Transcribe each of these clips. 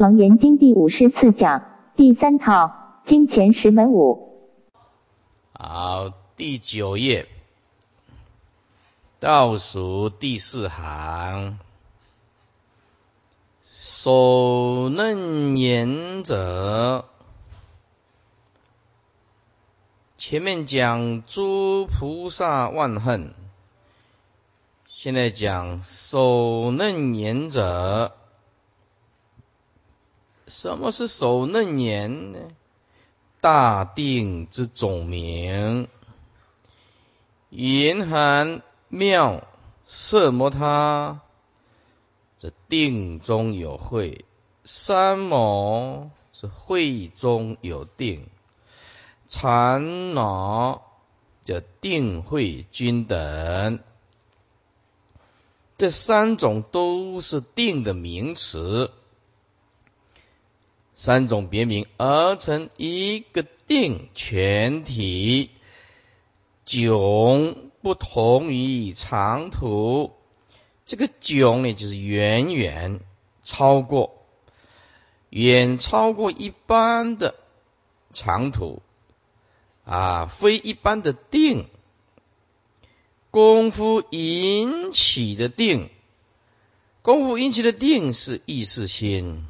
楞严经第五十四讲第三套经前十门五。好，第九页倒数第四行，手嫩言者，前面讲诸菩萨万恨，现在讲手嫩言者。什么是手嫩言呢？大定之总名，云含妙色摩他，这定中有慧；三摩是慧中有定；禅脑叫定慧均等，这三种都是定的名词。三种别名而成一个定全体，迥不同于长途。这个迥呢，就是远远超过，远超过一般的长途啊，非一般的定。功夫引起的定，功夫引起的定是意识心。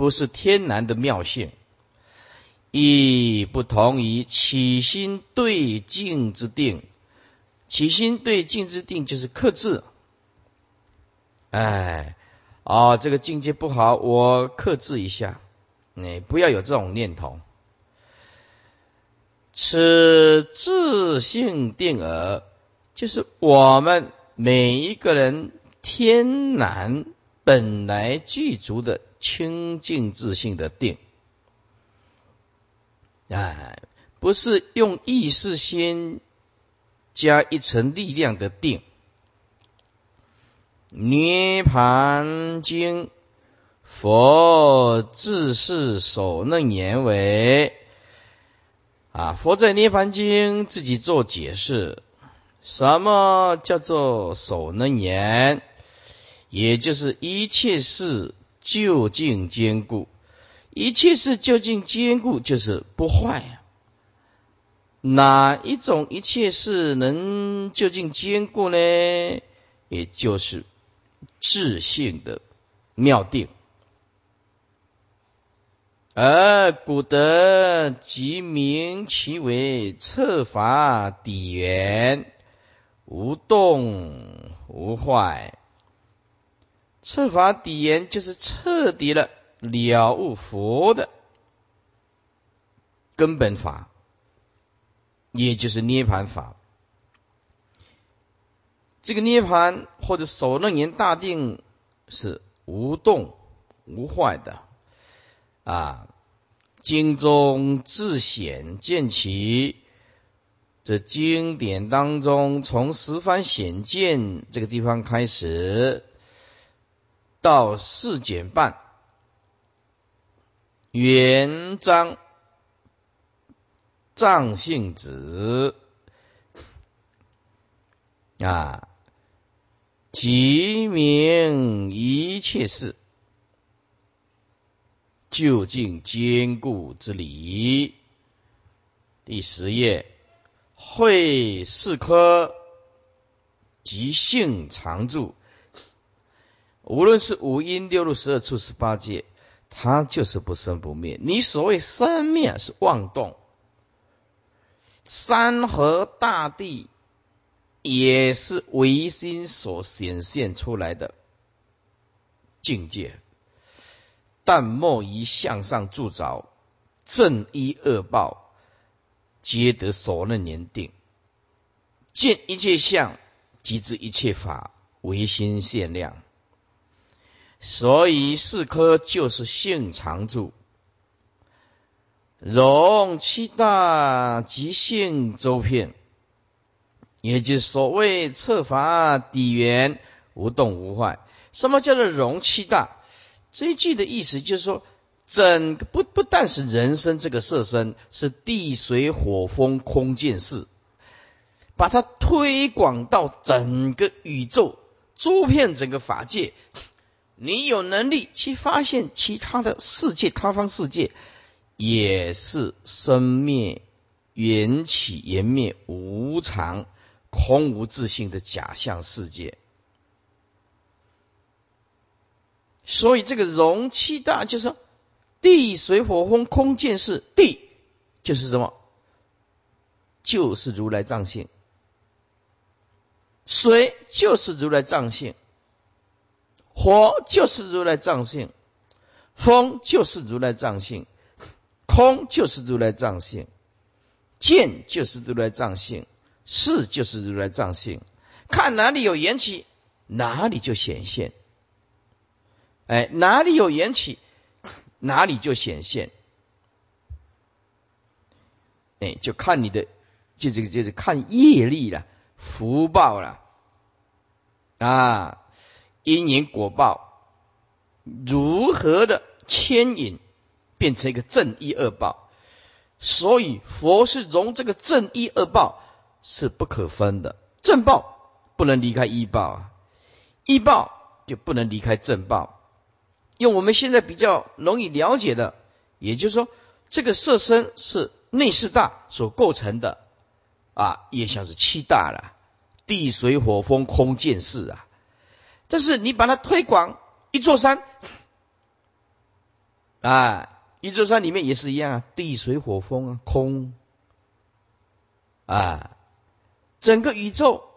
不是天然的妙性，亦不同于起心对境之定。起心对境之定就是克制。哎，哦，这个境界不好，我克制一下。你不要有这种念头。此自性定而，就是我们每一个人天然本来具足的。清净自信的定，哎，不是用意识心加一层力量的定。涅盘经，佛自是手嫩言为啊，佛在涅盘经自己做解释，什么叫做手嫩言？也就是一切事。究竟坚固，一切事究竟坚固，就是不坏。哪一种一切事能究竟坚固呢？也就是自性的妙定。而古德即名其为策法底缘，无动无坏。彻法底言就是彻底了了悟佛的根本法，也就是涅盘法。这个涅盘或者首楞严大定是无动无坏的啊。经中自显见其这经典当中，从十方显见这个地方开始。到四减半，元章藏性子啊，即明一切事究竟坚固之理。第十页，会四科即性常住。无论是五阴六路十二处十八界，它就是不生不灭。你所谓生灭是妄动，山河大地也是唯心所显现出来的境界，但莫于向上铸造，正一恶报，皆得所能年定。见一切相，即知一切法，唯心限量。所以四科就是性常住，容七大即性周遍，也就是所谓测法底缘无动无坏。什么叫做容七大？这一句的意思就是说，整个不不但是人生这个色身，是地水火风空见识，把它推广到整个宇宙，周遍整个法界。你有能力去发现其他的世界，他方世界也是生灭、缘起、缘灭、无常、空无自性的假象世界。所以这个容器大就是地水火风空见是，地就是什么？就是如来藏性。水就是如来藏性，火就是如来藏性，风就是如来藏性，空就是如来藏性，见就是如来藏性，视就是如来藏性。看哪里有缘起，哪里就显现。哎，哪里有缘起，哪里就显现。哎，就看你的，就这个就是看业力了。福报了啊，因缘果报如何的牵引，变成一个正一恶报？所以佛是容这个正一恶报是不可分的，正报不能离开一报啊，一报就不能离开正报。用我们现在比较容易了解的，也就是说，这个色身是内四大所构成的。啊，也像是七大了，地水火风空见识啊。但是你把它推广一座山，啊，一座山里面也是一样啊，地水火风啊，空啊，整个宇宙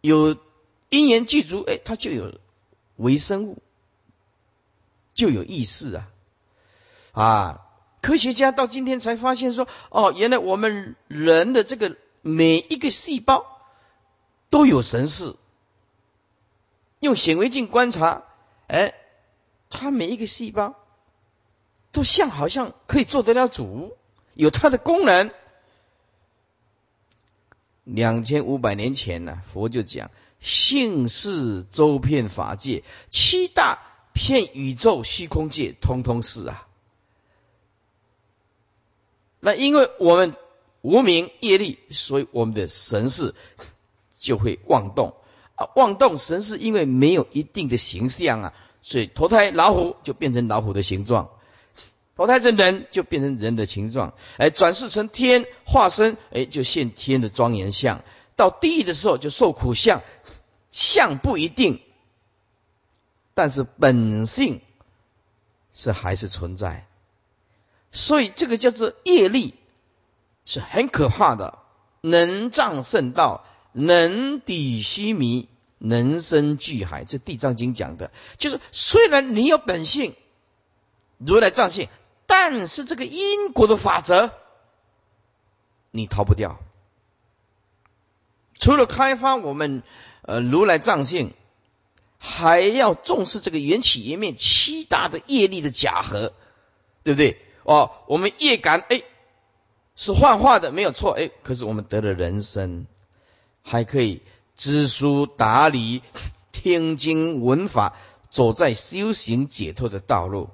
有因缘具足，哎，它就有微生物，就有意识啊，啊。科学家到今天才发现说，哦，原来我们人的这个每一个细胞都有神识。用显微镜观察，哎，它每一个细胞都像好像可以做得了主，有它的功能。两千五百年前呢，佛就讲性是周遍法界，七大片宇宙虚空界，通通是啊。那因为我们无名业力，所以我们的神识就会妄动啊！妄动神是，因为没有一定的形象啊，所以投胎老虎就变成老虎的形状，投胎成人就变成人的形状，哎，转世成天化身，哎，就现天的庄严相；到地狱的时候就受苦相，相不一定，但是本性是还是存在。所以这个叫做业力，是很可怕的。能障圣道，能抵虚弥，能生巨海。这《地藏经》讲的，就是虽然你有本性，如来藏性，但是这个因果的法则，你逃不掉。除了开发我们呃如来藏性，还要重视这个缘起缘灭七大的业力的假合，对不对？哦，我们业感哎是幻化的，没有错哎。可是我们得了人生，还可以知书达理、听经闻法，走在修行解脱的道路。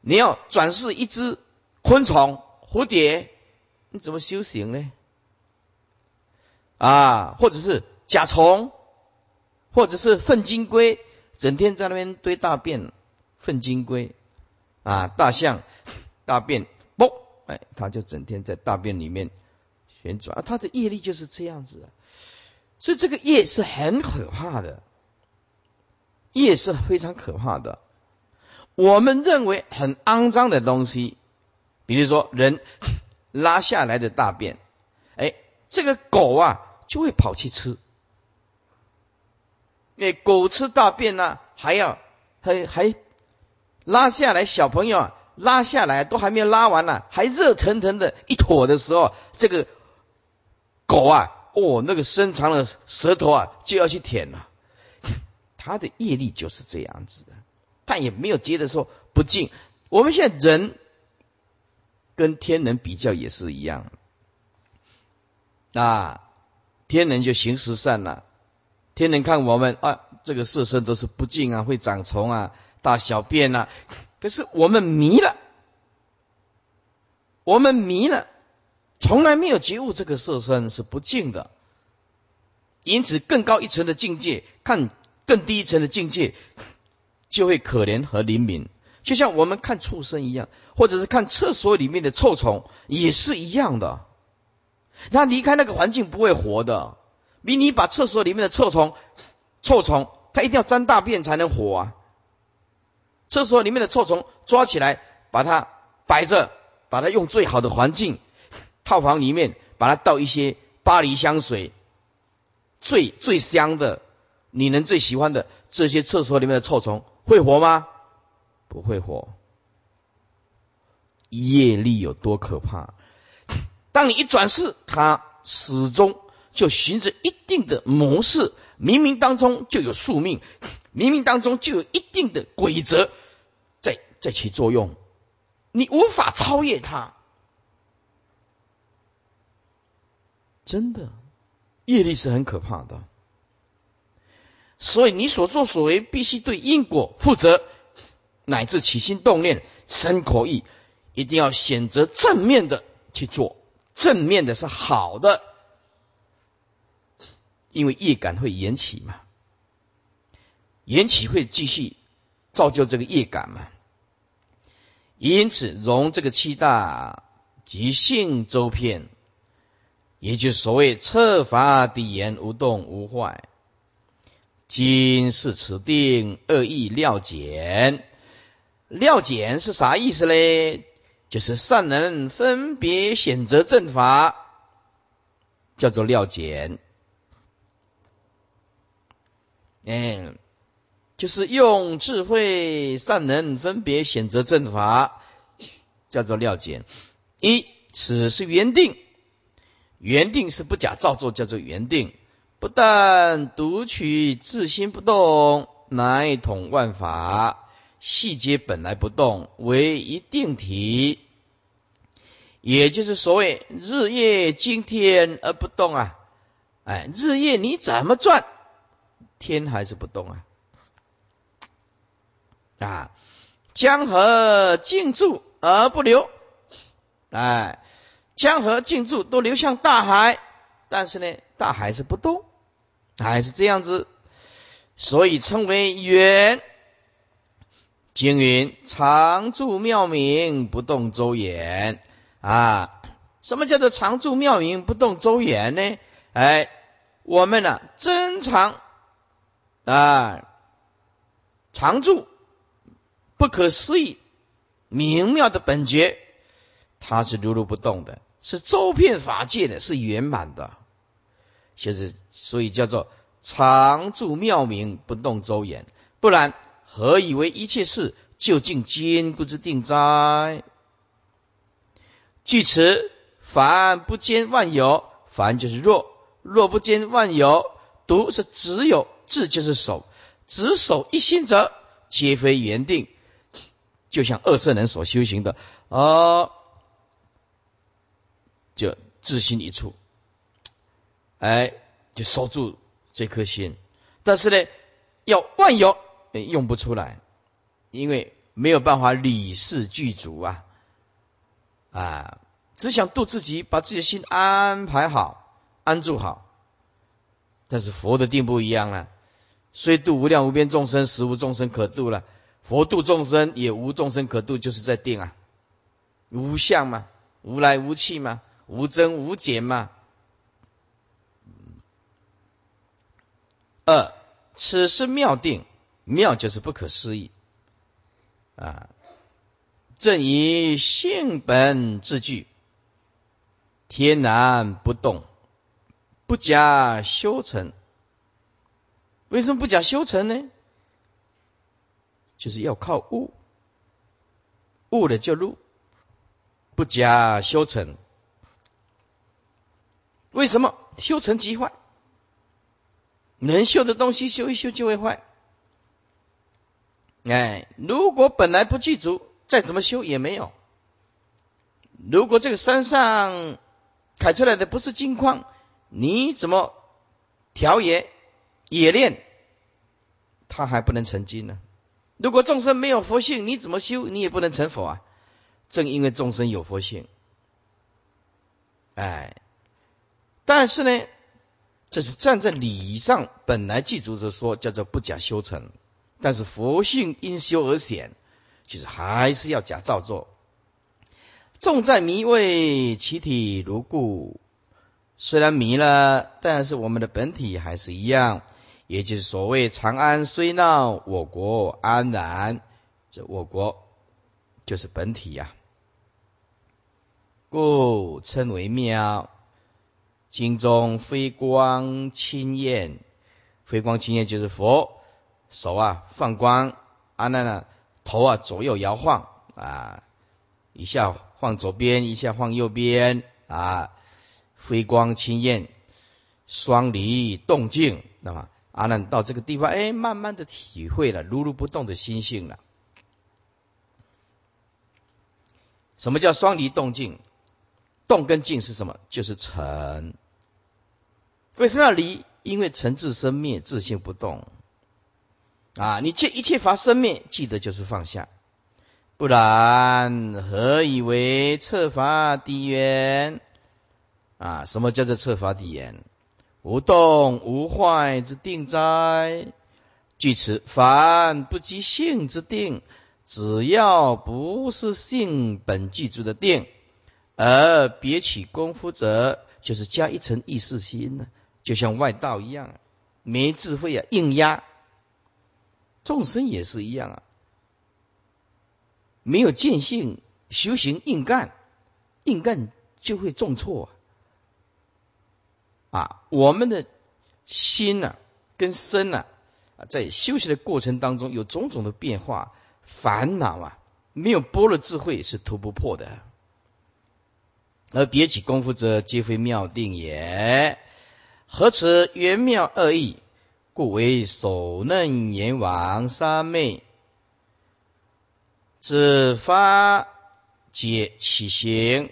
你要转世一只昆虫、蝴蝶，你怎么修行呢？啊，或者是甲虫，或者是粪金龟，整天在那边堆大便，粪金龟。啊，大象大便，不，哎，它就整天在大便里面旋转，啊，它的业力就是这样子，所以这个业是很可怕的，业是非常可怕的。我们认为很肮脏的东西，比如说人拉下来的大便，哎，这个狗啊就会跑去吃，哎，狗吃大便呢，还要还还。拉下来，小朋友啊，拉下来都还没有拉完呢，还热腾腾的一坨的时候，这个狗啊，哦，那个伸长的舌头啊，就要去舔了。他的业力就是这样子的，但也没有觉得说不敬。我们现在人跟天人比较也是一样，啊，天人就行十善了，天人看我们啊，这个色身都是不净啊，会长虫啊。大小便啊，可是我们迷了，我们迷了，从来没有觉悟这个色身是不净的，因此更高一层的境界，看更低一层的境界，就会可怜和怜悯。就像我们看畜生一样，或者是看厕所里面的臭虫，也是一样的。他离开那个环境不会活的，比你把厕所里面的臭虫、臭虫，它一定要沾大便才能活啊。厕所里面的臭虫抓起来，把它摆着，把它用最好的环境，套房里面把它倒一些巴黎香水，最最香的，你能最喜欢的这些厕所里面的臭虫会活吗？不会活。业力有多可怕？当你一转世，它始终就循着一定的模式，冥冥当中就有宿命，冥冥当中就有一定的规则在在起作用，你无法超越它。真的，业力是很可怕的，所以你所作所为必须对因果负责，乃至起心动念、身口意，一定要选择正面的去做。正面的是好的，因为业感会延起嘛，延起会继续造就这个业感嘛，因此容这个七大即性周遍，也就所谓策法底言无动无坏。今是此定恶意料简，料简是啥意思嘞？就是善人分别选择正法，叫做料简。嗯，就是用智慧善人分别选择正法，叫做料简。一，此是原定，原定是不假造作，叫做原定。不但独取自心不动，乃统万法。细节本来不动，为一定体，也就是所谓日夜经天而不动啊！哎，日夜你怎么转，天还是不动啊！啊，江河静住而不流，哎，江河静住都流向大海，但是呢，大海是不动，还是这样子，所以称为圆。经云：常住妙明，不动周延。啊，什么叫做常住妙明，不动周延呢？哎，我们呢，真常啊，常住不可思议明妙的本觉，它是如如不动的，是周遍法界的，是圆满的。就是所以叫做常住妙明，不动周延，不然。何以为一切事究竟坚固之定哉？据此，凡不兼万有，凡就是若，若不兼万有，独是只有，智就是守，只守一心者，皆非原定。就像二圣人所修行的，啊，就自心一处，哎，就守住这颗心。但是呢，要万有。用不出来，因为没有办法理事具足啊啊！只想度自己，把自己的心安排好、安住好。但是佛的定不一样了，虽度无量无边众生，实无众生可度了。佛度众生也无众生可度，就是在定啊，无相嘛，无来无去嘛，无增无减嘛。二，此是妙定。妙就是不可思议啊！正以性本自具，天然不动，不假修成。为什么不假修成呢？就是要靠悟，悟了就入，不假修成。为什么修成即坏？能修的东西修一修就会坏。哎，如果本来不具足，再怎么修也没有。如果这个山上开出来的不是金矿，你怎么调冶、冶炼，它还不能成金呢？如果众生没有佛性，你怎么修，你也不能成佛啊！正因为众生有佛性，哎，但是呢，这是站在理上本来记足着说叫做不假修成，但是佛性因修而显，其实还是要假造作。重在迷味，其体如故。虽然迷了，但是我们的本体还是一样，也就是所谓长安虽闹，我国安然。这我国就是本体呀，故称为妙。经中飞光清焰，飞光清焰就是佛手啊放光，阿难呢头啊左右摇晃啊，一下晃左边，一下晃右边啊，飞光清焰，双离动静，那么阿难到这个地方，哎，慢慢的体会了如如不动的心性了。什么叫双离动静？动跟静是什么？就是沉。为什么要离？因为尘自生灭，自性不动。啊，你见一切法生灭，记得就是放下，不然何以为彻法底缘？啊，什么叫做彻法底缘？无动无坏之定哉？据此，凡不及性之定，只要不是性本具足的定，而别起功夫者，就是加一层意识心呢。就像外道一样，没智慧啊，硬压众生也是一样啊，没有见性，修行硬干，硬干就会重错啊！我们的心呐，跟身呐，啊，在修行的过程当中有种种的变化，烦恼啊，没有般若智慧是突不破的，而别起功夫者，皆非妙定也。何此圆妙二义？故为首嫩阎王三昧，自发解起行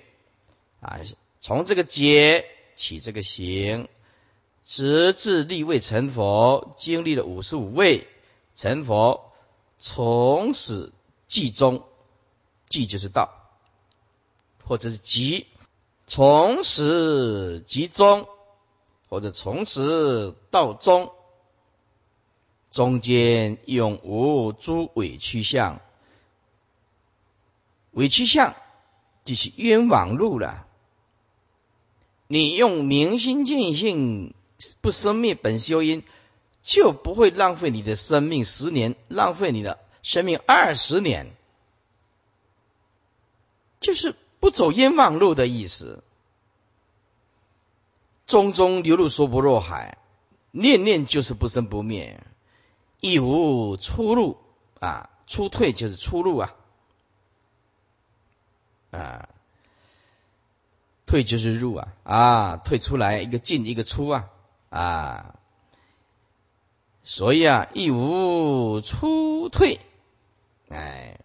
啊，从这个解起这个行，直至立位成佛，经历了五十五位成佛，从始即终，即就是道，或者是即，从始即终。或者从始到终，中间永无诸委屈相，委屈相就是冤枉路了。你用明心见性不生灭本修因，就不会浪费你的生命十年，浪费你的生命二十年，就是不走冤枉路的意思。中中流入娑婆若海，念念就是不生不灭，亦无出路啊！出退就是出路啊！啊，退就是入啊！啊，退出来一个进一个出啊！啊，所以啊，亦无出退，哎，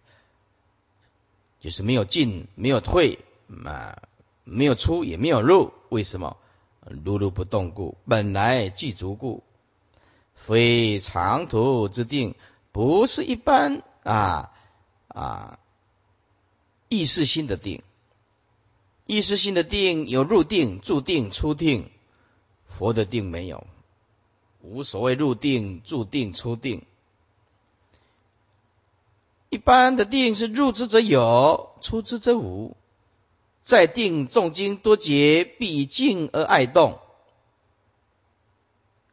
就是没有进，没有退啊，没有出也没有入，为什么？如如不动故，本来具足故，非长途之定，不是一般啊啊意识心的定。意识心的定有入定、住定、出定，佛的定没有，无所谓入定、住定、出定。一般的定是入之则有，出之则无。在定重经多劫，必静而爱动。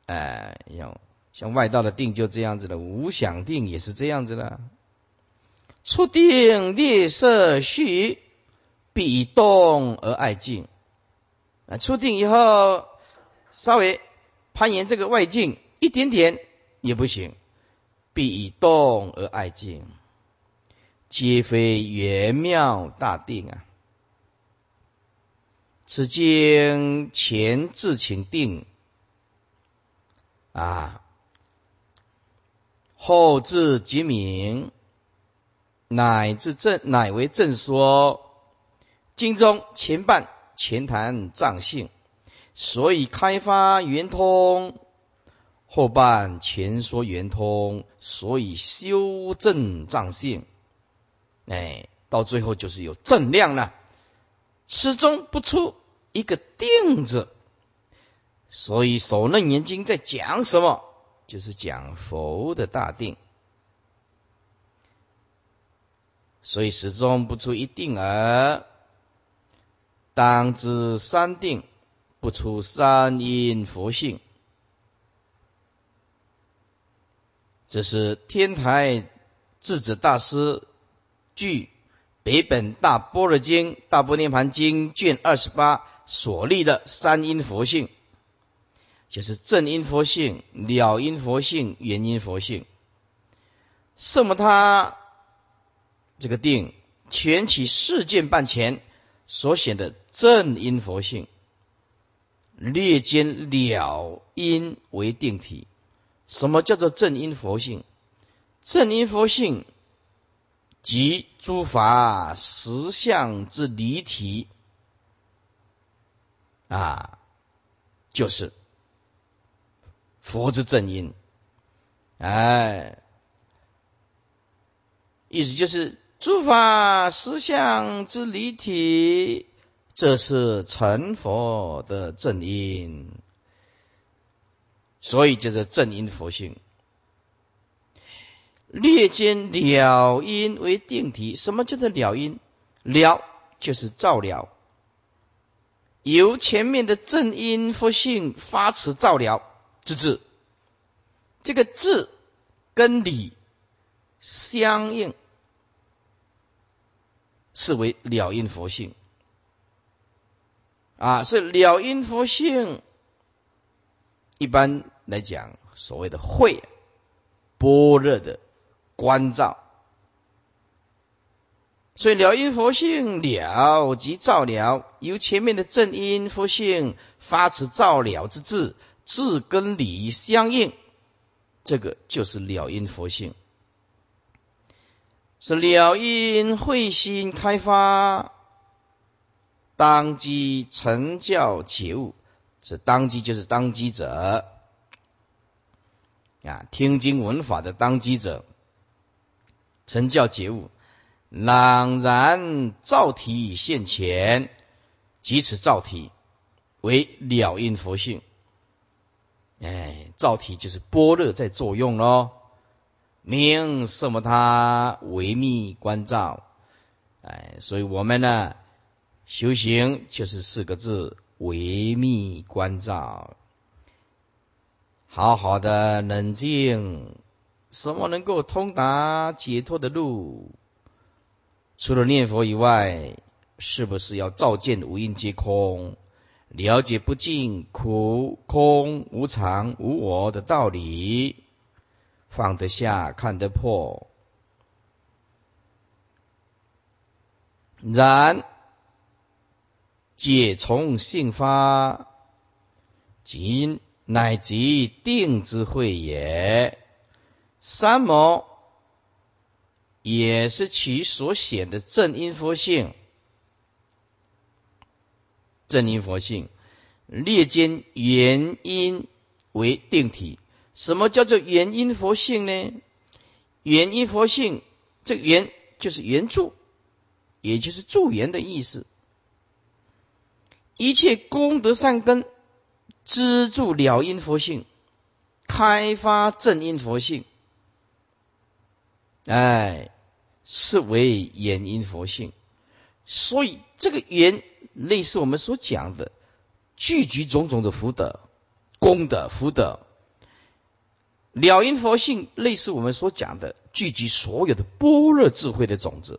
哎，像像外道的定就这样子的，无想定也是这样子的。初定列色虚，必动而爱静。啊，初定以后稍微攀岩这个外境一点点也不行，必动而爱静，皆非圆妙大定啊。此经前自请定啊，后自即明，乃至正乃为正说。经中前半前谈藏性，所以开发圆通；后半前说圆通，所以修正藏性。哎，到最后就是有正量了，始终不出。一个定字，所以《首楞严经》在讲什么？就是讲佛的大定。所以始终不出一定而，当知三定不出三因佛性。这是天台智者大师据《北本大般若经》《大般涅盘经》卷二十八所立的三因佛性，就是正因佛性、了因佛性、原因佛性。什么他这个定全起事件半前所显的正因佛性，略兼了因为定体。什么叫做正因佛性？正因佛性即诸法实相之离体啊，就是佛之正因。哎，意思就是诸法实相之离体，这是成佛的正因。所以就是正因佛性，略兼了因为定体。什么叫做了因？了就是照了，由前面的正因佛性发持照了之智。这个智跟理相应，是为了因佛性啊，是了因佛性。一般来讲，所谓的慧般若的关照，所以了因佛性了即照了，由前面的正因佛性发持照了之智，智跟理相应，这个就是了因佛性，是了因慧心开发，当机成教解悟。是当机，就是当机者啊，听经闻法的当机者，成教觉悟，朗然照体现前，即此照体为了因佛性。哎，照体就是般若在作用喽，明什么他维密观照。哎，所以我们呢修行就是四个字。维密关照，好好的冷静，什么能够通达解脱的路？除了念佛以外，是不是要照见五蕴皆空，了解不尽苦空无常无我的道理，放得下，看得破，然。解从性发，即乃即定之慧也。三摩也是其所显的正因佛性，正因佛性列间原因为定体。什么叫做原因佛性呢？原因佛性，这个原就是原著，也就是助缘的意思。一切功德善根，资助了因佛性，开发正因佛性，哎，是为眼因佛性。所以这个缘，类似我们所讲的，聚集种种的福德、功德、福德。了因佛性，类似我们所讲的，聚集所有的般若智慧的种子。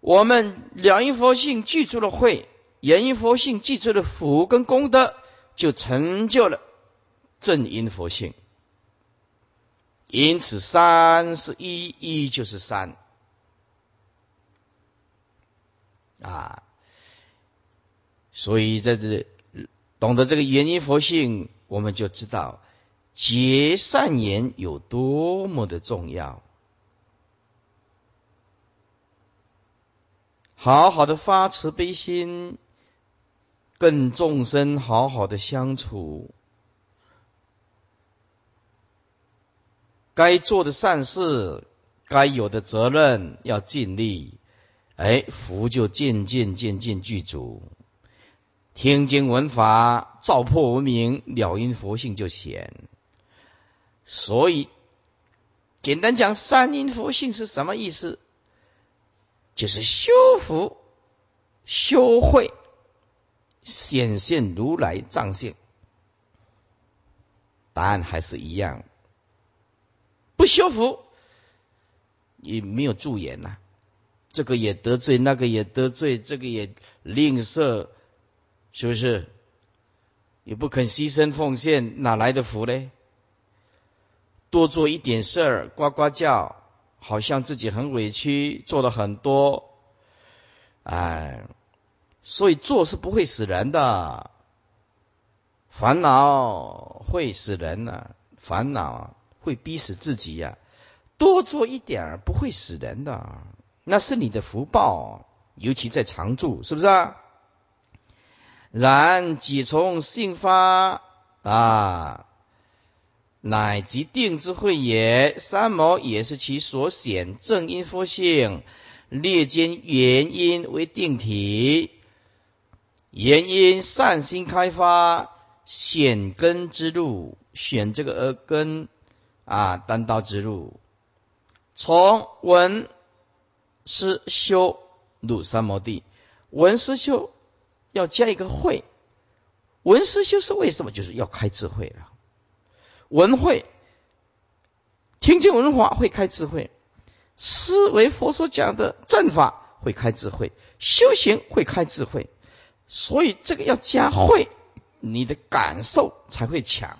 我们了因佛性具足了慧。言因佛性记住了福跟功德，就成就了正因佛性。因此，三是一，一就是三啊。所以在这懂得这个原因佛性，我们就知道结善言有多么的重要。好好的发慈悲心。跟众生好好的相处，该做的善事，该有的责任要尽力，哎，福就渐渐渐渐具足。听经闻法，照破无明，了因佛性就显。所以，简单讲，三因佛性是什么意思？就是修福、修慧，显现如来藏性。答案还是一样，不修福，也没有助言呐。这个也得罪，那个也得罪，这个也吝啬，是不是？也不肯牺牲奉献，哪来的福呢？多做一点事儿，呱呱叫，好像自己很委屈，做了很多，哎，所以做是不会死人的，烦恼会死人呢，烦恼会逼死自己呀。多做一点儿不会死人的。那是你的福报，尤其在常住，是不是啊？然己从性发啊，乃即定之慧也。三毛也是其所显正因佛性，列兼原因为定体，原因善心开发，显根之路，选这个根啊，单刀直入，从闻。师修入三摩地，闻师修要加一个慧，闻师修是为什么？就是要开智慧了。闻慧，听经闻法会开智慧，思维佛所讲的正法会开智慧，修行会开智慧，所以这个要加慧，你的感受才会强。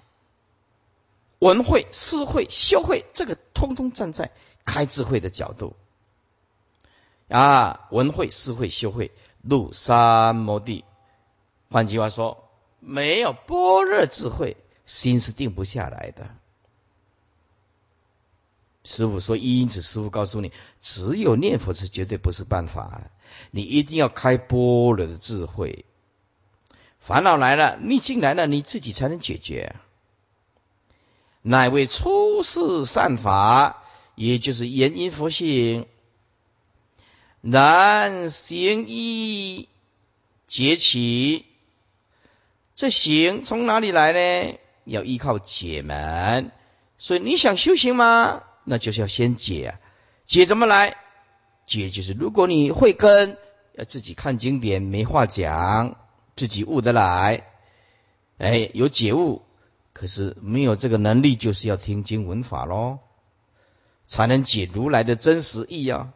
文慧、思慧、修慧，这个通通站在开智慧的角度。啊，文会、思会、修会，入三摩地。换句话说，没有般若智慧，心是定不下来的。师傅说，因此师傅告诉你，只有念佛是绝对不是办法，你一定要开般若的智慧。烦恼来了，逆境来了，你自己才能解决。乃为出世善法，也就是言因佛性。然行一结起，这行从哪里来呢？要依靠解门。所以你想修行吗？那就是要先解。解怎么来？解就是如果你会跟，要自己看经典，没话讲，自己悟得来。哎，有解悟，可是没有这个能力，就是要听经闻法喽，才能解如来的真实意啊。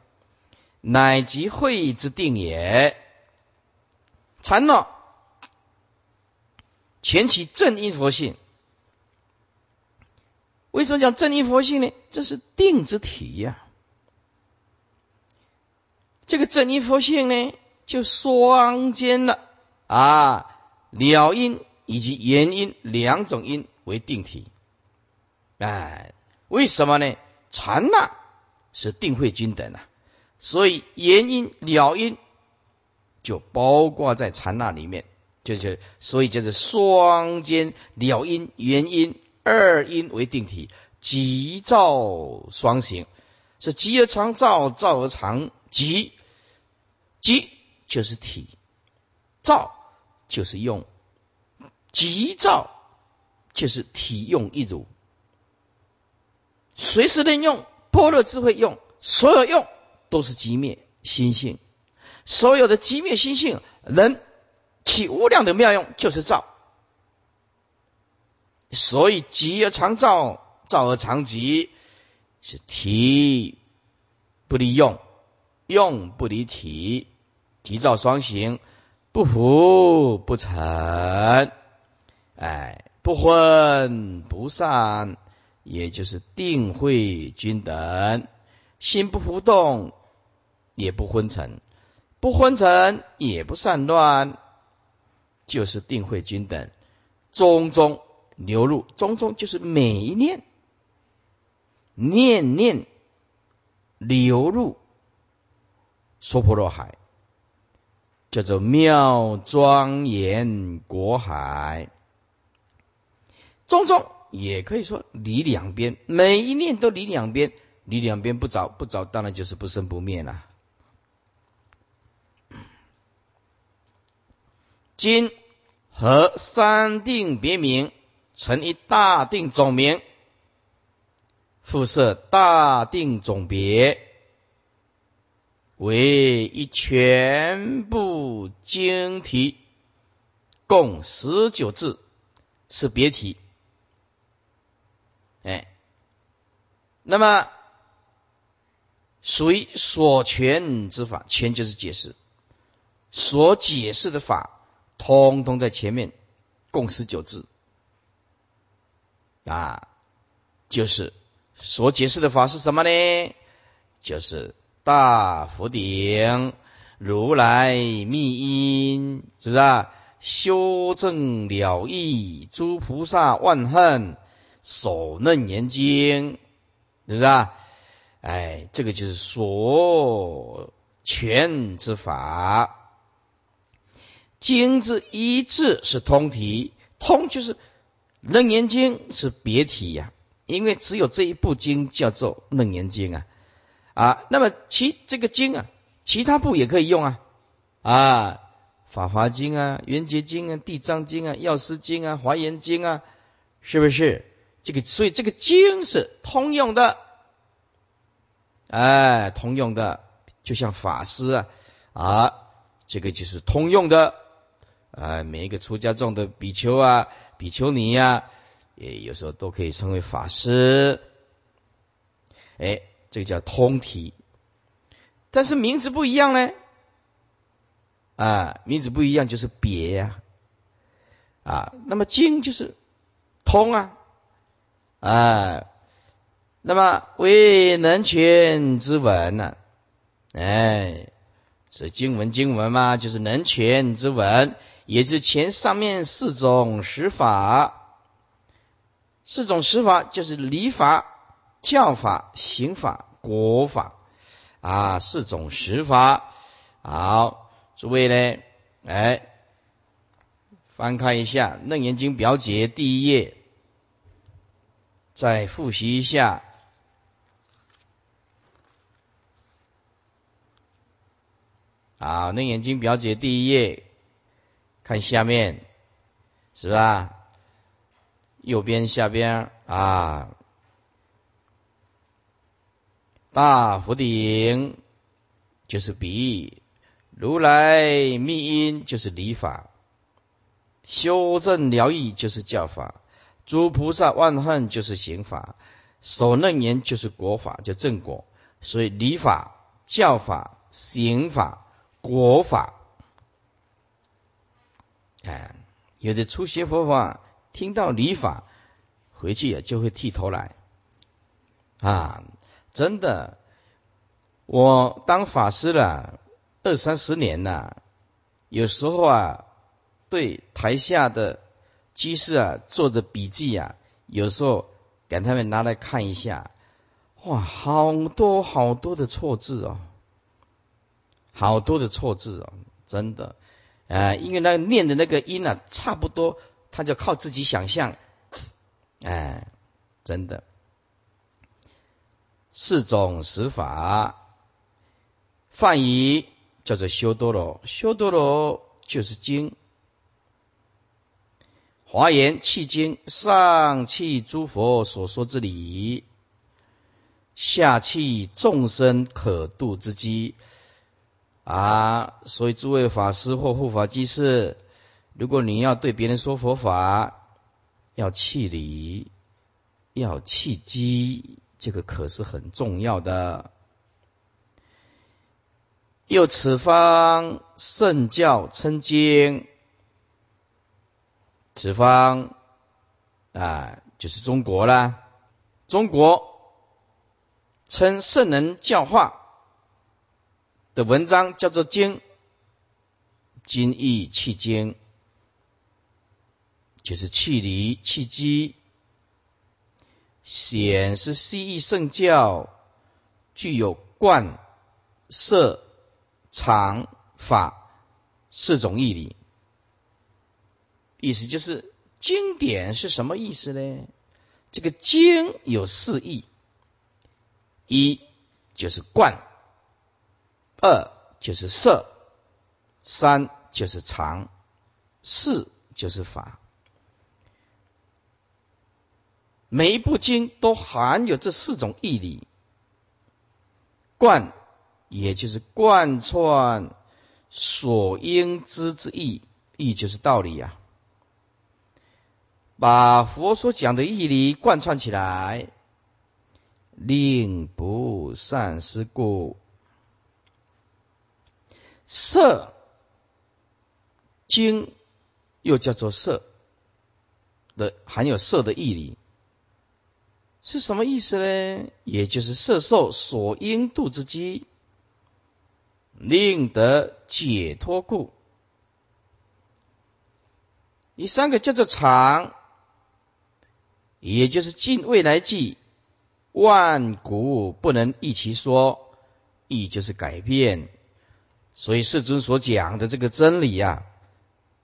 乃即会之定也。禅呢，前起正因佛性。为什么讲正因佛性呢？这是定之体呀。这个正因佛性呢，就双兼了啊，了因以及原因两种因为定体。哎，为什么呢？禅呢是定慧均等啊。所以言因了因就包括在禅那里面，就是所以就是双兼了因原因二因为定体，即照双行，是即而常照，照而常即，即就是体，照就是用，即照就是体用一如，随时任用，般若智慧用，所有用。都是极灭心性，所有的极灭心性能起无量的妙用，就是照。所以极而常照，照而常极，是体不离用，用不离体，体照双行，不浮不沉，哎，不昏不散，也就是定慧均等，心不浮动。也不昏沉，不昏沉也不散乱，就是定慧均等，中中流入，中中就是每一念，念念流入娑婆若海，叫做妙庄严国海。中中也可以说离两边，每一念都离两边，离两边不着不着，当然就是不生不灭了。今和三定别名，成一大定总名，复设大定总别，为一全部经题，共十九字，是别题。哎，那么属于所全之法，全就是解释，所解释的法。通通在前面，共十九字啊，就是所解释的法是什么呢？就是大佛顶如来密因，是不是啊？修正了义诸菩萨万恨守楞严经，是不是啊？哎，这个就是所全之法。经之一字是通体，通就是《楞严经》是别体呀，因为只有这一部经叫做《楞严经》啊啊，那么其这个经啊，其他部也可以用啊啊，《法华经》啊，《圆觉经》啊，《地藏经》啊，《药师经》啊，《华严经》啊，是不是？这个所以这个经是通用的，哎，通用的，就像法师啊啊，这个就是通用的。啊，每一个出家众的比丘啊、比丘尼呀，也有时候都可以称为法师。哎，这个叫通体，但是名字不一样呢。啊，名字不一样就是别呀。啊，那么经就是通啊。啊，那么为能权之文呢？哎，是经文经文嘛，就是能权之文。也是前上面四种十法，四种十法就是礼法、教法、刑法、国法啊，四种十法。好，诸位呢，哎，翻开一下《楞严经》表解第一页，再复习一下。啊，《那眼睛》表姐第一页。看下面，是吧？右边下边啊，大佛顶就是比喻，如来密因就是礼法，修正疗愈就是教法，诸菩萨万恨就是刑法，守楞严就是国法，就正果。所以礼法、教法、刑法、国法。哎，有的初学佛法，听到礼法，回去也就会剃头来。啊，真的，我当法师了二三十年了，有时候啊，对台下的居士啊做着笔记啊，有时候给他们拿来看一下，哇，好多好多的错字哦，好多的错字哦，真的。啊，因为那念的那个音呢，差不多，他就靠自己想象。哎，真的，四种十法，梵语叫做修多罗，修多罗就是经。华严契经，上契诸佛所说之理，下契众生可度之机。啊，所以诸位法师或护法居士，如果你要对别人说佛法，要气理，要气机，这个可是很重要的。又此方圣教称经，此方啊，就是中国啦，中国称圣人教化。的文章叫做经，经义气经，就是气离气机，显是西义圣教，具有观、色、常、法四种义理。意思就是经典是什么意思呢？这个经有四义，一就是观。二就是色，三就是常，四就是法。每一部经都含有这四种义理，贯也就是贯穿所应知之意，意就是道理呀。把佛所讲的义理贯穿起来，令不善思故。色经又叫做色的，含有色的义理。是什么意思呢？也就是色受所应度之机，令得解脱故。第三个叫做常，也就是尽未来际，万古不能一其说，亦就是改变。所以世尊所讲的这个真理呀，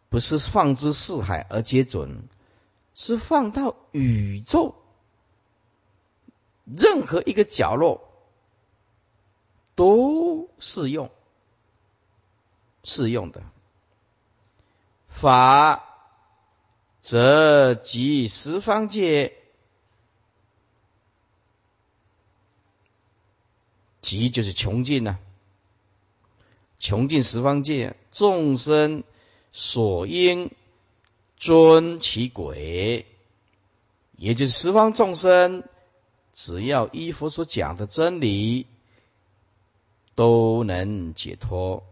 不是放之四海而皆准，是放到宇宙。任何一个角落都适用，适用的法，则即十方界，即就是穷尽呐，穷尽十方界众生所应尊其轨，也就是十方众生。只要依佛所讲的真理，都能解脱。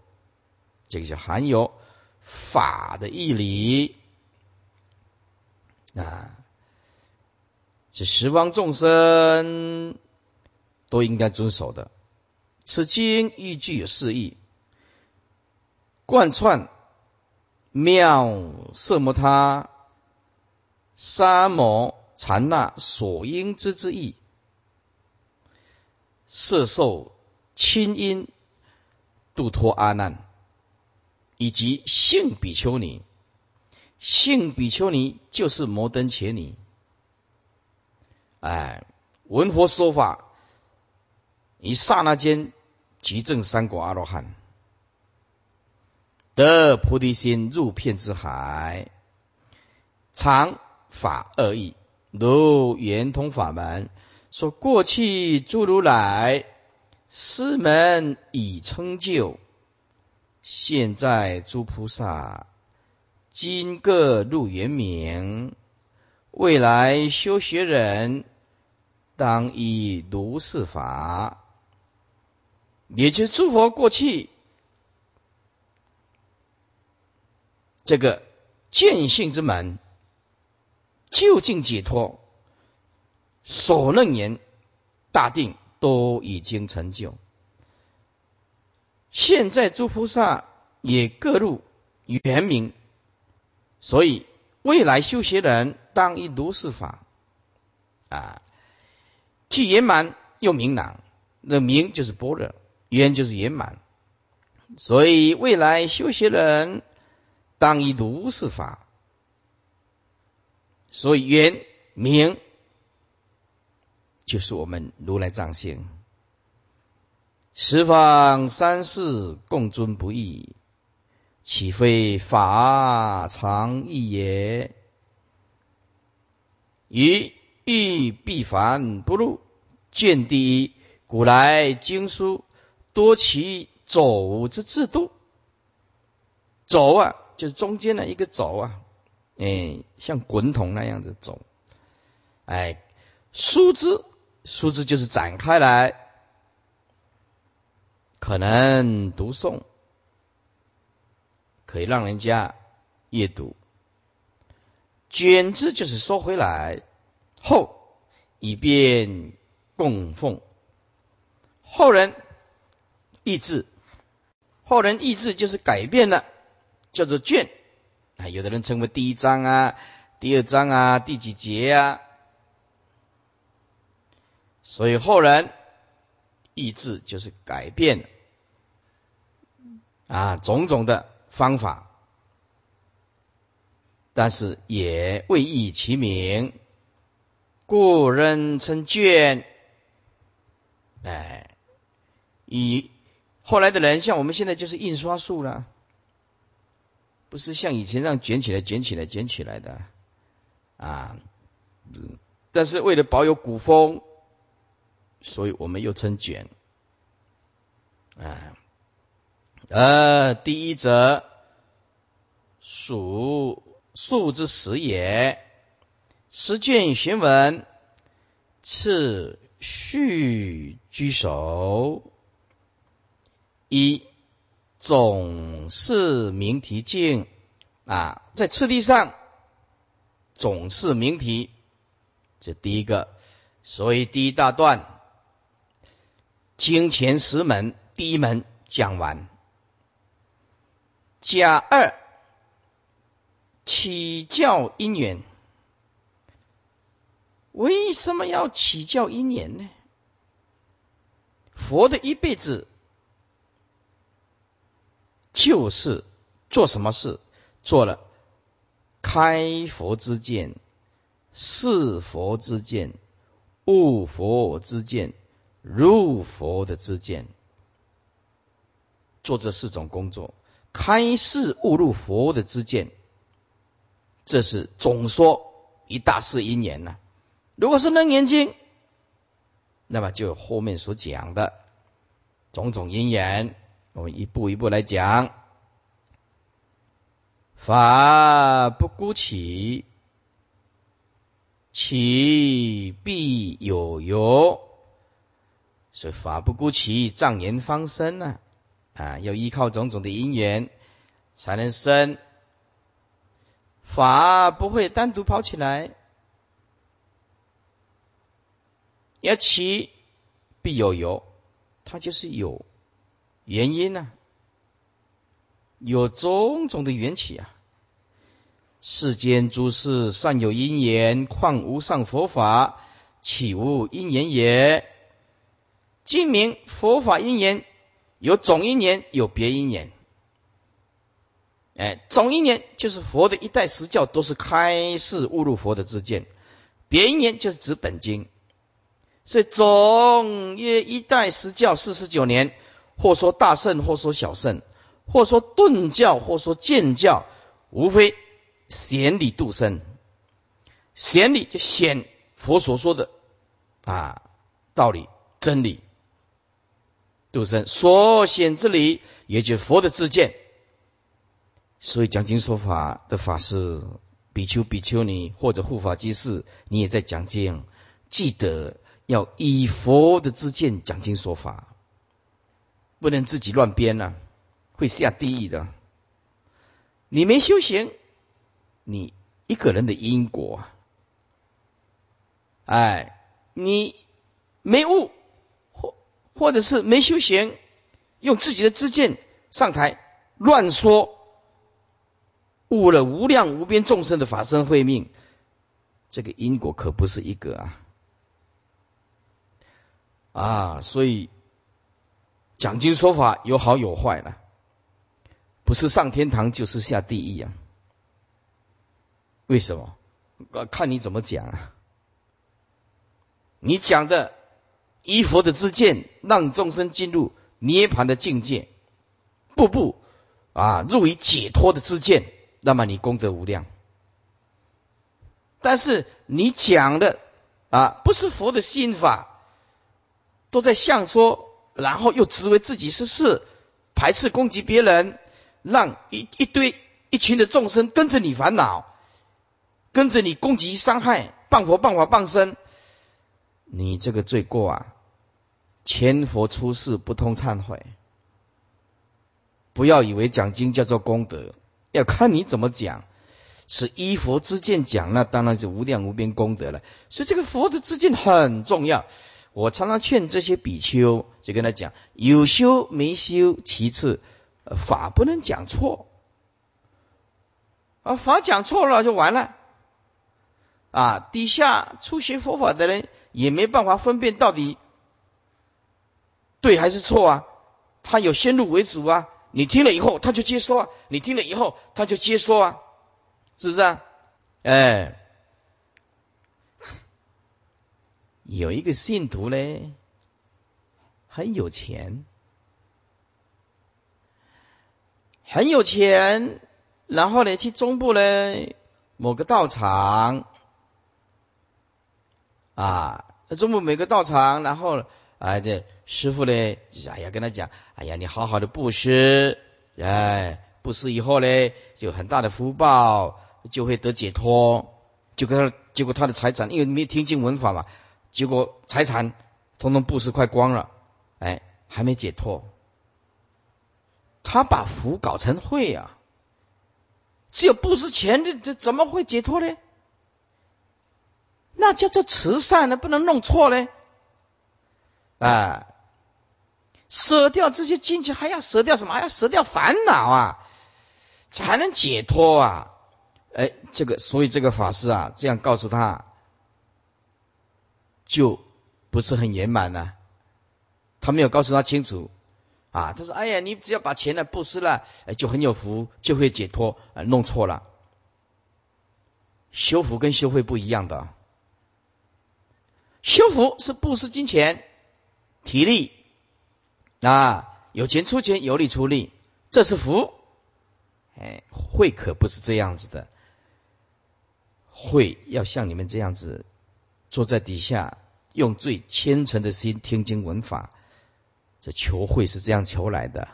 这个就含有法的义理啊，这十方众生都应该遵守的。此经亦具有四义，贯穿妙色摩他、沙摩禅那所应知之意。色受亲因度脱阿难，以及性比丘尼，性比丘尼就是摩登伽尼。哎，闻佛说法，一刹那间即证三果阿罗汉，得菩提心入片之海，常法二义，如圆通法门。说过去诸如来师门已成就，现在诸菩萨今各入圆明，未来修学人当以如是法，也就是诸佛过去这个见性之门，究竟解脱。所论言大定都已经成就，现在诸菩萨也各入圆明，所以未来修学人当以如是法啊，既圆满又明朗。那明就是般若，圆就是圆满，所以未来修学人当以如是法，所以圆明。就是我们如来藏性，十方三世共尊不异，岂非法常义也？于欲必凡不入，见第一。古来经书多其走之制度，走啊，就是中间的一个走啊，哎，像滚筒那样子走，哎，书之。书之就是展开来，可能读诵，可以让人家阅读；卷字就是收回来，后以便供奉。后人意志，后人意志就是改变了，叫做卷啊。有的人称为第一章啊，第二章啊，第几节啊。所以后人意志就是改变了啊种种的方法，但是也未易其名，故人称卷。哎，以后来的人，像我们现在就是印刷术了，不是像以前让卷起来、卷起来、卷起来的啊。但是为了保有古风，所以我们又称卷。啊，呃，第一则属数之始也，十卷玄文，次序居首。一总是名题经啊，在次第上总是名题，这第一个，所以第一大段经前十门第一门讲完，甲二起教因缘，为什么要起教因缘呢？佛的一辈子。就是做什么事，做了开佛之见、是佛之见、悟佛之见、入佛的之见，做这四种工作，开示悟入佛的之见，这是总说一大事因缘呢。如果是楞严经，那么就后面所讲的种种因缘。我们一步一步来讲，法不孤起，起必有由。所以法不孤起，障言方生呢？啊，啊要依靠种种的因缘才能生。法不会单独跑起来，要起必有由，它就是有。原因呢？有种种的缘起啊！世间诸事善有因缘，况无上佛法，岂无因缘也？今明佛法因缘有总因年，有别因年。哎，总因年就是佛的一代十教都是开示悟入佛的之见，别因年就是指本经。所以总约一代十教四十九年。或说大圣，或说小圣，或说顿教，或说见教，无非显理度生。显理就显佛所说的啊道理真理，度生所显之理，也就佛的自见。所以讲经说法的法师比丘、比丘尼或者护法居士，你也在讲经，记得要以佛的自见讲经说法。不能自己乱编呐，会下地狱的。你没修行，你一个人的因果，哎，你没悟，或者是没修行，用自己的知见上台乱说，误了无量无边众生的法身慧命，这个因果可不是一个啊！啊，所以。讲经说法有好有坏了，不是上天堂就是下地狱啊？为什么？看你怎么讲啊！你讲的依佛的之见，让众生进入涅盘的境界，步步啊入于解脱的之见，那么你功德无量。但是你讲的啊，不是佛的心法，都在相说。然后又自为自己是事，排斥攻击别人，让一一堆一群的众生跟着你烦恼，跟着你攻击伤害，谤佛谤法谤身，你这个罪过啊！前佛出世不通忏悔，不要以为讲经叫做功德，要看你怎么讲，是依佛之见讲，那当然是无量无边功德了。所以这个佛的之见很重要。我常常劝这些比丘，就跟他讲：有修没修，其次，法不能讲错，啊，法讲错了就完了，啊，底下初学佛法的人也没办法分辨到底对还是错啊，他有先入为主啊，你听了以后他就接收啊，你听了以后他就接收啊，是不是啊？哎。有一个信徒嘞，很有钱，很有钱，然后呢，去中部呢某个道场。啊，中部每个道场，然后啊，这师傅呢，哎呀，跟他讲，哎呀，你好好的布施，哎，布施以后呢，有很大的福报，就会得解脱。就跟他，结果他的财产，因为没听经文法嘛，结果财产通通布施快光了，哎，还没解脱。他把福搞成慧啊，只有布施钱的，这怎么会解脱呢？那叫做慈善呢，不能弄错嘞。啊，舍掉这些金钱，还要舍掉什么？还要舍掉烦恼啊，才能解脱啊。哎，这个，所以这个法师啊，这样告诉他，就不是很圆满呢。他没有告诉他清楚啊。他说：“哎呀，你只要把钱呢布施了，就很有福，就会解脱。”啊，弄错了。修福跟修慧不一样的。修福是布施金钱、体力啊，有钱出钱，有力出力，这是福。哎，慧可不是这样子的。会要像你们这样子坐在底下，用最虔诚的心听经闻法，这求会是这样求来的。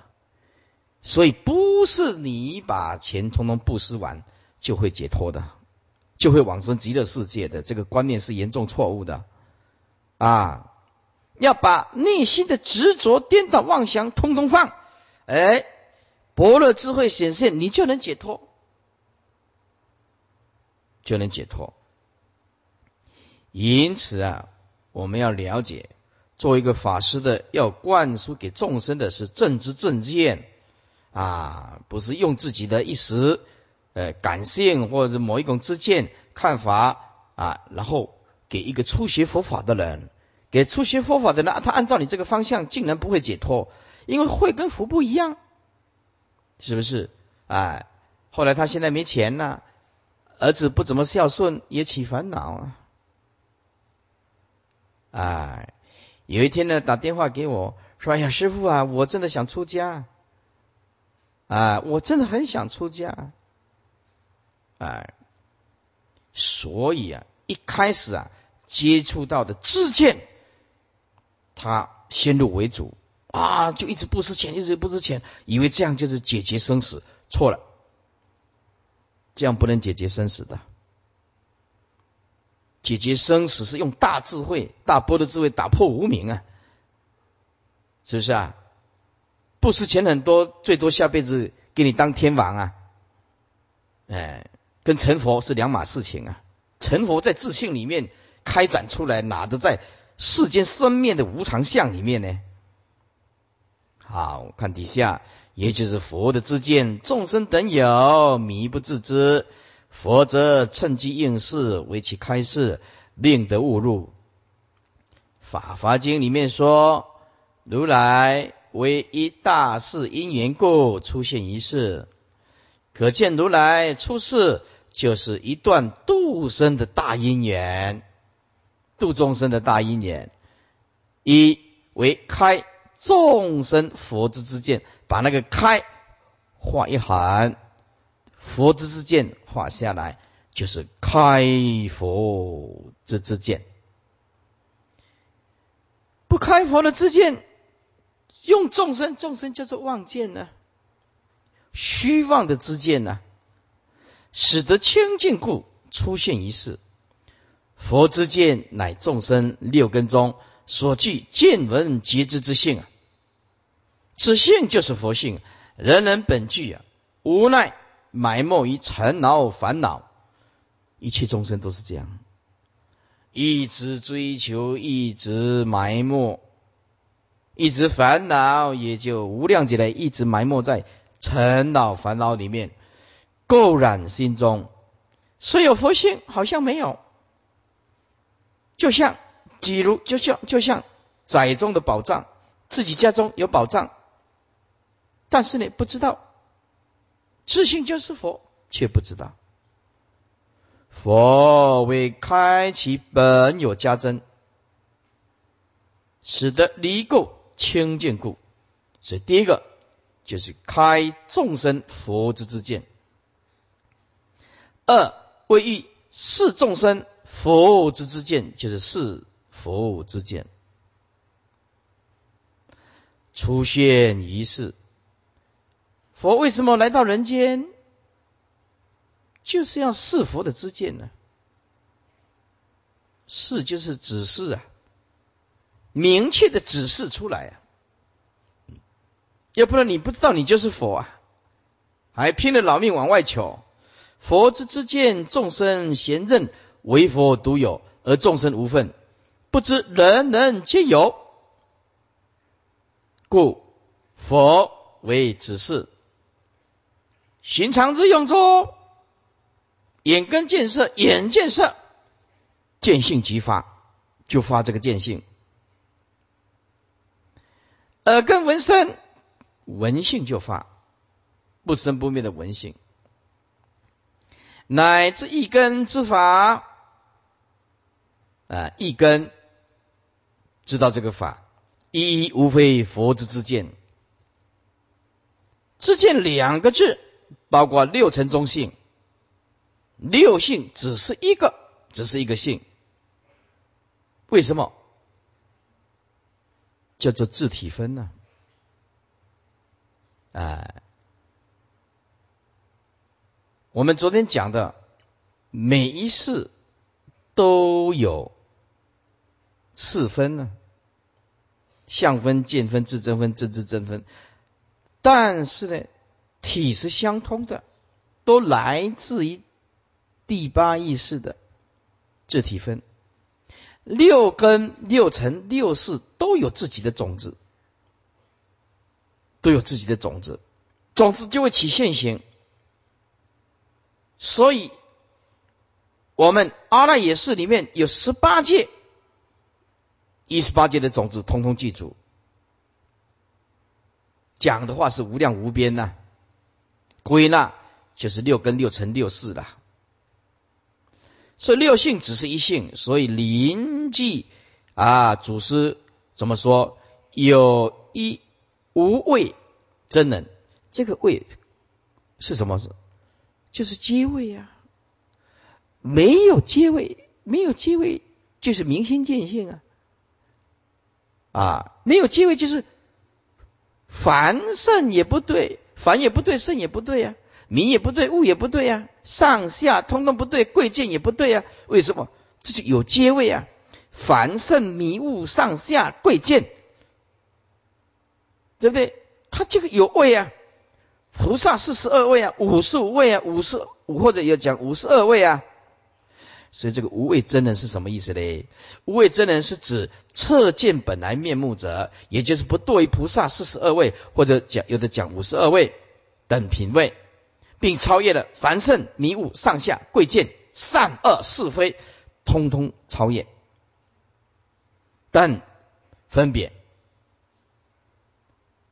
所以不是你把钱通通布施完就会解脱的，就会往生极乐世界的。这个观念是严重错误的啊！要把内心的执着、颠倒、妄想通通放，哎，般若智慧显现，你就能解脱。就能解脱。因此啊，我们要了解，做一个法师的，要灌输给众生的是正知正见啊，不是用自己的一时呃感性或者某一种知见看法啊，然后给一个初学佛法的人，给初学佛法的人，他按照你这个方向，竟然不会解脱，因为慧跟福不一样，是不是？哎，后来他现在没钱了。儿子不怎么孝顺，也起烦恼啊！哎，有一天呢，打电话给我说：“哎呀，师傅啊，我真的想出家啊，我真的很想出家。”哎，所以啊，一开始啊，接触到的自见，他先入为主啊，就一直不值钱，一直不值钱，以为这样就是解决生死，错了。这样不能解决生死的，解决生死是用大智慧、大波的智慧打破无明啊，是不是啊？不施钱很多，最多下辈子给你当天王啊！哎，跟成佛是两码事情啊！成佛在自信里面开展出来，哪的在世间生灭的无常相里面呢？好看底下。也就是佛的自见，众生等有迷不自知，佛则趁机应事，为其开示，令得误入。法华经里面说，如来为一大事因缘故出现一世，可见如来出世就是一段度生的大因缘，度众生的大因缘，一为开众生佛之之见。把那个开画一横，佛之之见画下来，就是开佛之之见。不开佛的之见，用众生，众生叫做妄见呢，虚妄的之见呢，使得清净故出现一事。佛之见乃众生六根中所具见闻觉知之性啊。此性就是佛性，人人本具啊，无奈埋没于尘劳烦恼，一切众生都是这样，一直追求，一直埋没，一直烦恼，也就无量劫来一直埋没在尘恼烦恼里面，垢染心中，虽有佛性，好像没有，就像，比如，就像，就像宅中的宝藏，自己家中有宝藏。但是呢，不知道自信就是佛，却不知道佛为开启本有加增，使得离垢清净故。所以第一个就是开众生佛之之见，二为欲是众生佛之之见，就是是佛之见。出现于世，佛为什么来到人间？就是要是佛的之见呢？示就是指示啊，明确的指示出来啊，要不然你不知道你就是佛啊，还拼了老命往外求。佛之之见，众生贤任，唯佛独有，而众生无分，不知人人皆有，故佛为指示，寻常之用处，眼根见色，眼见色。见性即发，就发这个见性；耳根闻声，闻性就发，不生不灭的闻性，乃至一根之法啊，一根知道这个法，一一无非佛之之见，之见两个字，包括六尘中性，六性只是一个，只是一个性。为什么叫做自体分呢？哎，我们昨天讲的每一世都有四分呢，相分、见分、自真分、真知真分，但是呢，体是相通的，都来自于第八意识的自体分。六根、六尘、六识都有自己的种子，都有自己的种子，种子就会起现行。所以，我们阿赖耶识里面有十八界，一十八界的种子，通通记住。讲的话是无量无边呐，归纳就是六根、六乘、六四了。所以六性只是一性，所以临济啊，祖师怎么说？有一无畏真人，这个畏是什么？是就是阶位呀。没有阶位，没有阶位就是明心见性啊。啊，没有阶位就是凡圣也不对，凡也不对，圣也不对呀。名也不对，物也不对呀，上下通通不对，贵贱也不对呀。为什么？这是有阶位啊。凡圣迷雾上下贵贱，对不对？他这个有位啊。菩萨四十二位啊，五十五位啊，五十五或者要讲五十二位啊。所以这个无畏真人是什么意思嘞？无畏真人是指测见本来面目者，也就是不堕于菩萨四十二位，或者讲有的讲五十二位等品位。并超越了凡圣迷雾上下贵贱善恶是非，通通超越。但分别，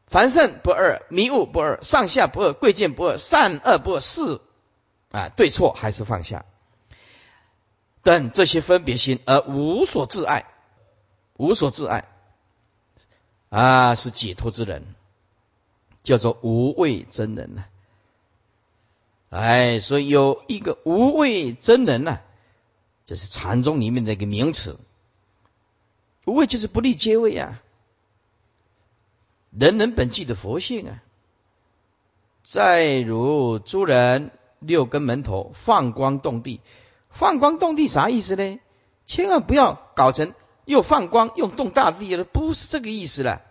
凡圣不二，迷雾不二，上下不二，贵贱不二，善恶不二，是啊对错还是放下。等这些分别心而无所自爱，无所自爱啊，是解脱之人，叫做无畏真人呢。哎，所以有一个无畏真人呢，这是禅宗里面的一个名词。无畏就是不立阶位啊，人人本具的佛性啊。再如诸人六根门头放光动地，放光动地啥意思呢？千万不要搞成又放光又动大地了，不是这个意思了。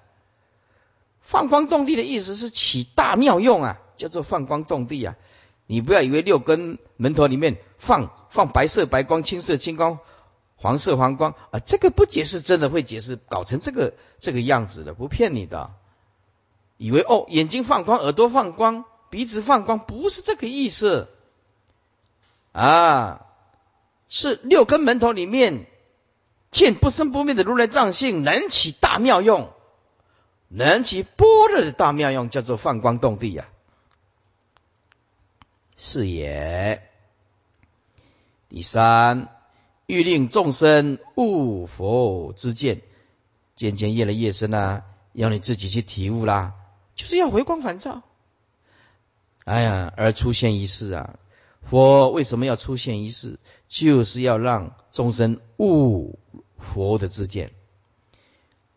放光动地的意思是起大妙用啊，叫做放光动地啊。你不要以为六根门头里面放放白色白光、青色青光、黄色黄光啊，这个不解释真的会解释，搞成这个这个样子的，不骗你的。以为哦，眼睛放光、耳朵放光、鼻子放光，不是这个意思啊，是六根门头里面见不生不灭的如来藏性，能起大妙用，能起般若的大妙用，叫做放光动地呀。是也。第三，欲令众生悟佛之见，渐渐越来越深啊，要你自己去体悟啦，就是要回光返照。哎呀，而出现一事啊，佛为什么要出现一世？就是要让众生悟佛的自见。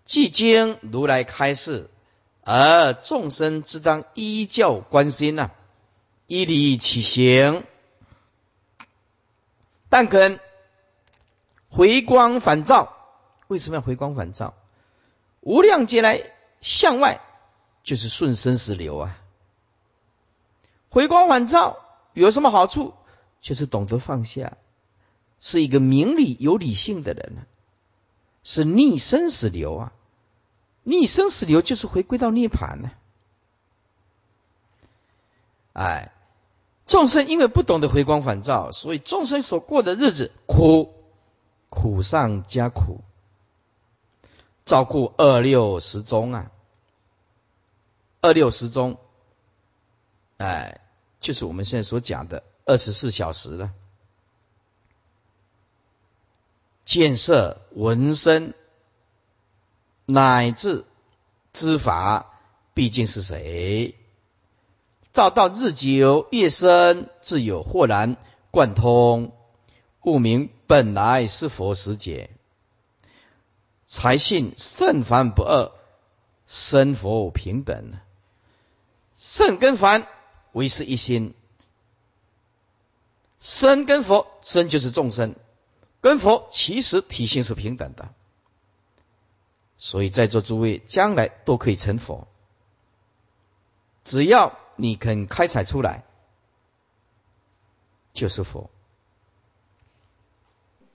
既经如来开示，而众生之当依教观心呐，依理起行。但肯回光返照，为什么要回光返照？无量劫来向外，就是顺生死流啊。回光返照有什么好处？就是懂得放下，是一个明理有理性的人是逆生死流啊。逆生死流就是回归到涅槃呢。哎，众生因为不懂得回光返照，所以众生所过的日子苦，苦上加苦。照顾二六十宗啊，二六十宗，哎，就是我们现在所讲的二十四小时了。建设纹身。乃至知法毕竟是谁？照到日久夜深，自有豁然贯通，悟明本来是佛时节，才信圣凡不二，生佛平等。圣跟凡唯是一心，身跟佛，身就是众生，跟佛其实体性是平等的。所以在座诸位将来都可以成佛，只要你肯开采出来，就是佛。